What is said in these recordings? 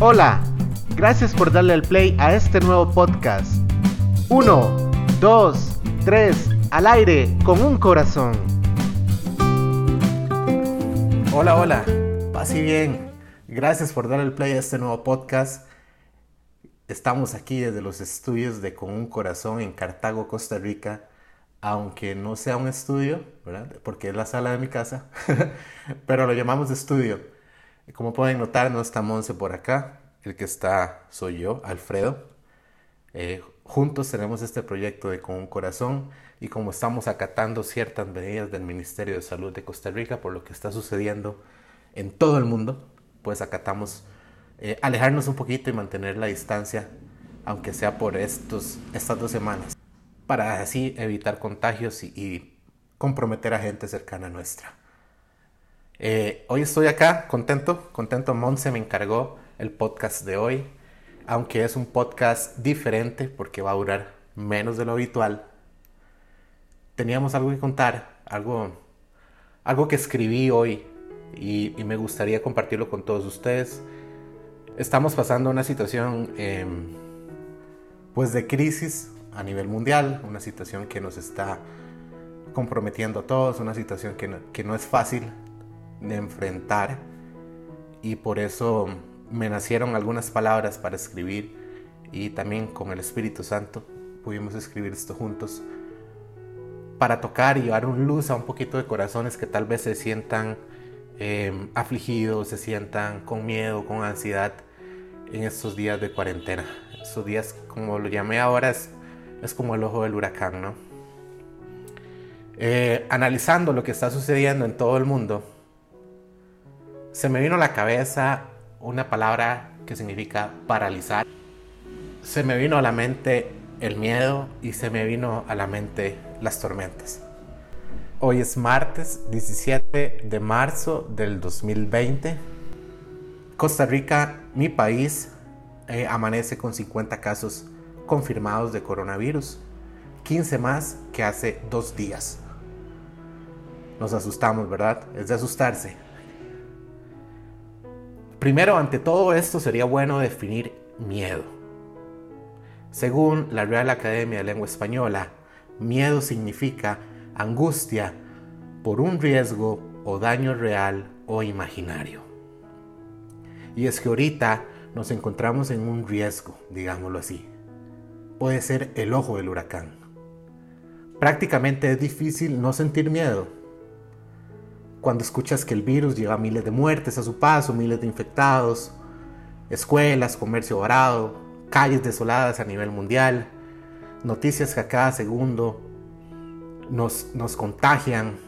Hola, gracias por darle al play a este nuevo podcast. 1, 2, 3, al aire con un corazón. Hola, hola, y bien. Gracias por darle el play a este nuevo podcast. Estamos aquí desde los estudios de Con un Corazón en Cartago, Costa Rica. Aunque no sea un estudio, ¿verdad? Porque es la sala de mi casa, pero lo llamamos estudio. Como pueden notar, no está Monse por acá. El que está soy yo, Alfredo. Eh, juntos tenemos este proyecto de Con un Corazón y como estamos acatando ciertas medidas del Ministerio de Salud de Costa Rica por lo que está sucediendo en todo el mundo, pues acatamos eh, alejarnos un poquito y mantener la distancia, aunque sea por estos, estas dos semanas, para así evitar contagios y, comprometer a gente cercana a nuestra. Eh, hoy estoy acá contento, contento. Monse me encargó el podcast de hoy, aunque es un podcast diferente porque va a durar menos de lo habitual. Teníamos algo que contar, algo, algo que escribí hoy y, me gustaría compartirlo con todos ustedes estamos pasando una situación em, pues de crisis a nivel mundial, una situación que nos está comprometiendo a todos, una situación que no, que no es fácil de enfrentar y por eso me nacieron algunas palabras para escribir y también con el Espíritu Santo pudimos escribir esto juntos para tocar y dar un luz a un poquito de corazones que tal vez se sientan Em, afligidos, se sientan con miedo, con ansiedad en estos días de cuarentena. Estos días, como lo llamé ahora, es, es como el ojo del huracán, ¿no? Eh, analizando lo que está sucediendo en todo el mundo, se me vino a la cabeza una palabra que significa paralizar. Se me vino a la mente el miedo y se me vino a la mente las tormentas. Hoy es martes 17 de marzo del 2020. Costa Rica, mi país, eh, amanece con 50 casos confirmados de coronavirus, 15 más que hace dos días. Nos asustamos, ¿verdad? Es de asustarse. Primero, ante todo esto, sería bueno definir miedo. Según la Real Academia de Lengua Española, miedo significa angustia por un riesgo o daño real o imaginario. Y es que ahorita nos encontramos en un riesgo, digámoslo así. Puede ser el ojo del huracán. Prácticamente es difícil no sentir miedo. Cuando escuchas que el virus lleva miles de muertes a su paso, miles de infectados, escuelas, comercio varado, calles desoladas a nivel mundial, noticias que a cada segundo nos, nos contagian,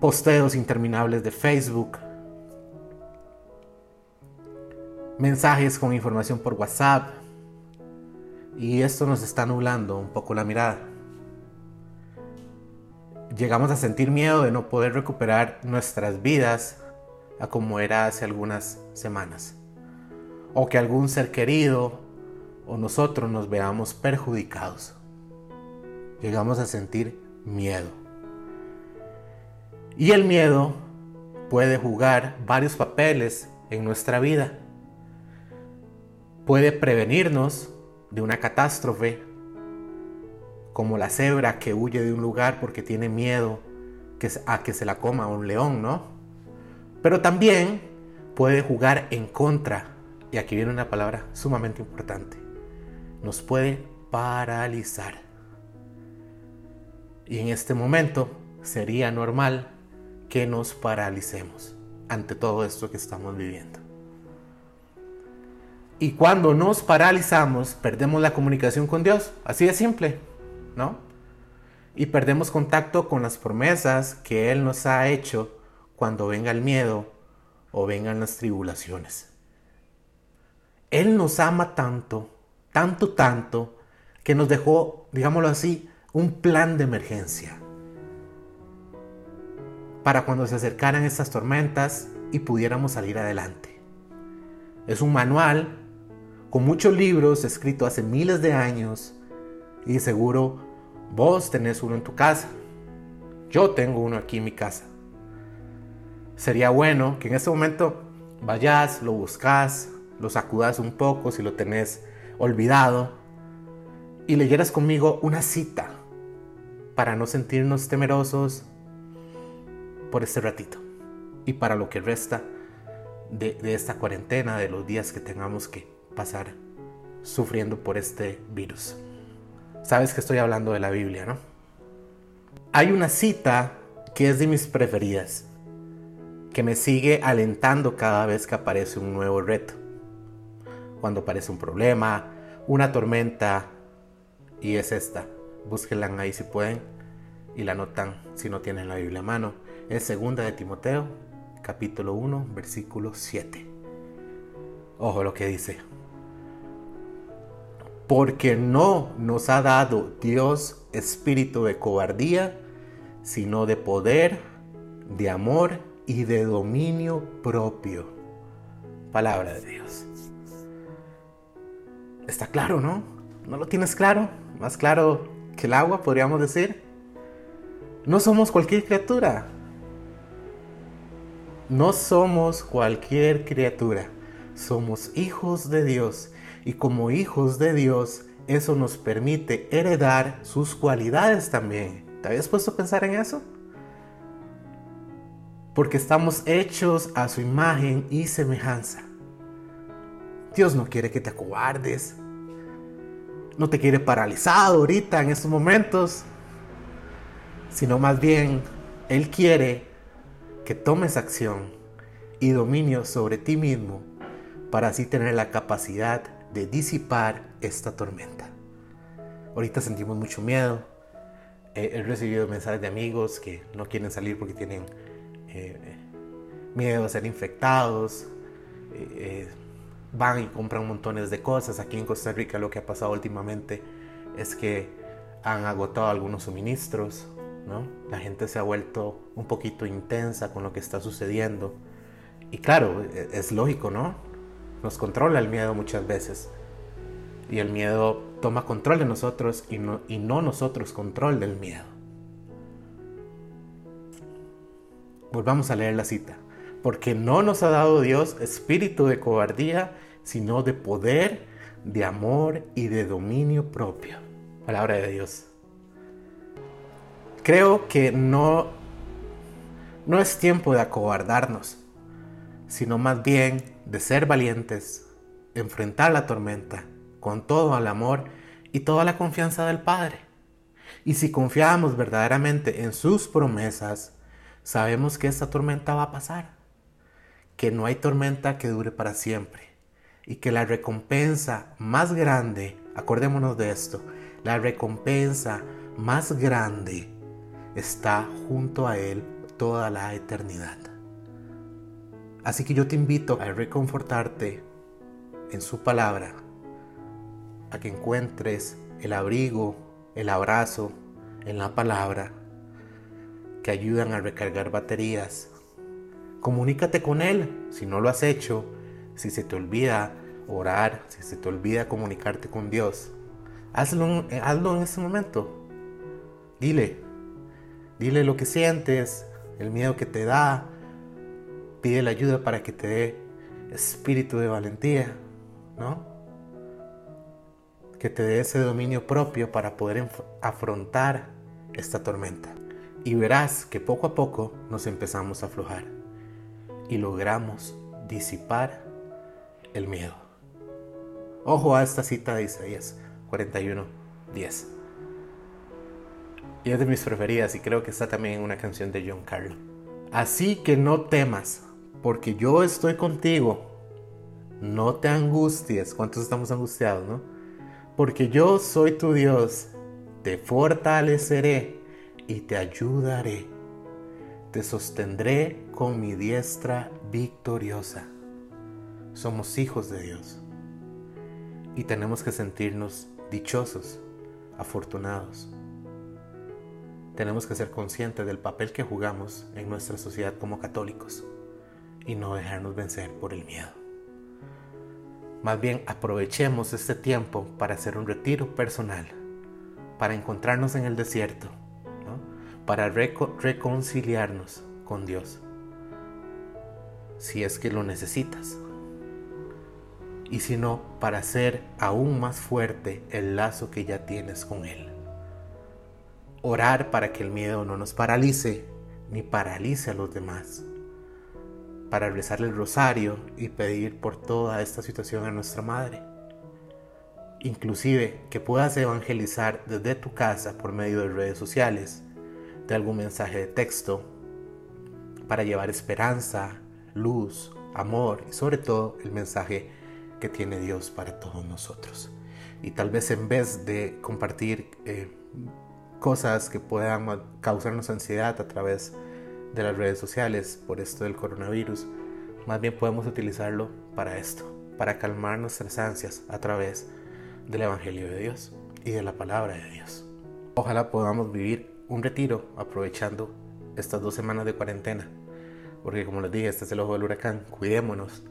posteos interminables de Facebook, mensajes con información por WhatsApp, y esto nos está nublando un poco la mirada. Llegamos a sentir miedo de no poder recuperar nuestras vidas a como era hace algunas semanas. O que algún ser querido o nosotros nos veamos perjudicados llegamos a sentir miedo. Y el miedo puede jugar varios papeles en nuestra vida. Puede prevenirnos de una catástrofe, como la cebra que huye de un lugar porque tiene miedo a que se la coma un león, ¿no? Pero también puede jugar en contra, y aquí viene una palabra sumamente importante, nos puede paralizar. Y en este momento sería normal que nos paralicemos ante todo esto que estamos viviendo. Y cuando nos paralizamos, perdemos la comunicación con Dios. Así de simple, Y perdemos contacto con las promesas que Él nos ha hecho cuando venga el miedo o vengan las tribulaciones. Él nos ama tanto, tanto, tanto, que nos dejó, digámoslo así, un plan de emergencia para cuando se acercaran estas tormentas y pudiéramos salir adelante. Es un manual con muchos libros escrito hace miles de años y seguro vos tenés uno en tu casa. Yo tengo uno aquí en mi casa. Sería bueno que en este momento vayas, lo buscas, lo sacudas un poco si lo tenés olvidado y leyeras conmigo una cita para no sentirnos temerosos por este ratito y para lo que resta de, de esta cuarentena, de los días que tengamos que pasar sufriendo por este virus. Sabes que estoy hablando de la Biblia, ¿no? Hay una cita que es de mis preferidas, que me sigue alentando cada vez que aparece un nuevo reto. Cuando aparece un problema, una tormenta, y es esta. Búsquenla ahí si pueden y la anotan si no tienen la Biblia a mano. Es segunda de Timoteo, capítulo 1, versículo 7. Ojo lo que dice. Porque no nos ha dado Dios espíritu de cobardía, sino de poder, de amor y de dominio propio. Palabra de Dios. Está claro, ¿no? ¿No lo tienes claro? Más claro que el agua, podríamos decir. No somos cualquier criatura. No somos cualquier criatura. Somos hijos de Dios. Y como hijos de Dios, eso nos permite heredar sus cualidades también. ¿Te habías puesto a pensar en eso? porque estamos hechos a su imagen y semejanza. Dios no quiere que te acobardes, no te quiere paralizado ahorita en estos momentos, sino más bien Él quiere que tomes acción y dominio sobre ti mismo para así tener la capacidad de disipar esta tormenta. Ahorita sentimos mucho miedo. he recibido mensajes de amigos que no quieren salir porque tienen eh, miedo a ser infectados, eh, eh, van y compran montones de cosas. Aquí en Costa Rica lo que ha pasado últimamente es que han agotado algunos suministros, ¿no? La gente se ha vuelto un poquito intensa con lo que está sucediendo. Y claro, e, es lógico, ¿no? Nos controla el miedo muchas veces. Y el miedo toma control de nosotros y no, y no nosotros control del miedo. Volvamos a leer la cita. Porque no nos ha dado Dios espíritu de cobardía, sino de poder, de amor y de dominio propio. Palabra de Dios. Creo que no, no es tiempo de acobardarnos, sino más bien de ser valientes, enfrentar la tormenta con todo el amor y toda la confianza del Padre. Y si confiamos verdaderamente en sus promesas, Sabemos que esta tormenta va a pasar, que no hay tormenta que dure para siempre y que la recompensa más grande, acordémonos de esto, la recompensa más grande está junto a Él toda la eternidad. Así que yo te invito a reconfortarte en su palabra, a que encuentres el abrigo, el abrazo en la palabra que ayudan a recargar baterías. Comunícate con Él si no lo has hecho, si se te olvida orar, si se te olvida comunicarte con Dios. Hazlo, hazlo en ese momento. Dile, dile lo que sientes, el miedo que te da. Pide la ayuda para que te dé espíritu de valentía, ¿no? Que te dé ese dominio propio para poder afrontar esta tormenta y verás que poco a poco nos empezamos a aflojar y logramos disipar el miedo. Ojo a esta cita de Isaías 41, 10. Y es de mis preferidas y creo que está también en una canción de John Carlo. Así que no temas, porque yo estoy contigo. No te angusties. ¿Cuántos estamos angustiados, no? Porque yo soy tu Dios. Te fortaleceré y te ayudaré. Te sostendré con mi diestra victoriosa. Somos hijos de Dios y tenemos que sentirnos dichosos, afortunados. Tenemos que ser conscientes del papel que jugamos en nuestra sociedad como católicos y no dejarnos vencer por el miedo. Más bien aprovechemos este tiempo para hacer un retiro personal, para encontrarnos en el desierto para reconciliarnos con Dios. si es que lo necesitas. Y si no, para hacer aún más fuerte el lazo que ya tienes con Él. Orar para que el miedo no nos paralice ni paralice a los demás. Para rezar el rosario y pedir por toda esta situación a nuestra Madre. Inclusive que puedas evangelizar desde tu casa por medio de redes sociales, de algún mensaje de texto, para llevar esperanza, luz, amor y sobre todo el mensaje que tiene Dios para todos nosotros. Y tal vez en vez de compartir eh, cosas que puedan causarnos ansiedad a través de las redes sociales por esto del coronavirus, más bien podemos utilizarlo para esto, para calmar nuestras ansias a través del Evangelio de Dios y de la palabra de Dios. Ojalá podamos vivir un retiro aprovechando estas dos semanas de cuarentena, porque como les dije, este es el ojo del huracán, cuidémonos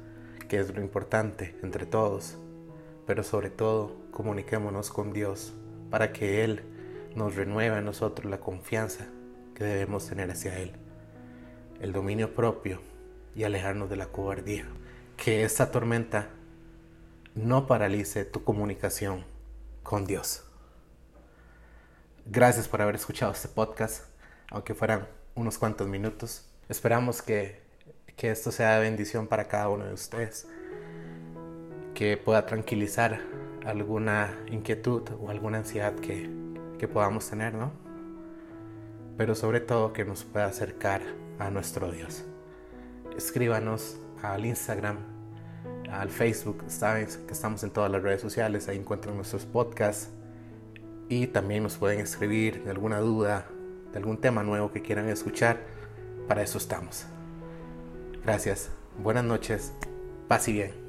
que es lo importante entre todos, pero sobre todo comuniquémonos con Dios para que Él nos renueve a nosotros la confianza que debemos tener hacia Él, el dominio propio y alejarnos de la cobardía. Que esta tormenta no paralice tu comunicación con Dios. Gracias por haber escuchado este podcast, aunque fueran unos cuantos minutos. Esperamos que que esto sea de bendición para cada uno de ustedes, que pueda tranquilizar alguna inquietud o alguna ansiedad que, que podamos tener, ¿no? Pero sobre todo que nos pueda acercar a nuestro Dios. Escríbanos al Instagram, al Facebook, saben que estamos en todas las redes sociales, ahí encuentran nuestros podcasts y también nos pueden escribir de alguna duda, de algún tema nuevo que quieran escuchar, para eso estamos. Gracias. Buenas noches. Paz y bien.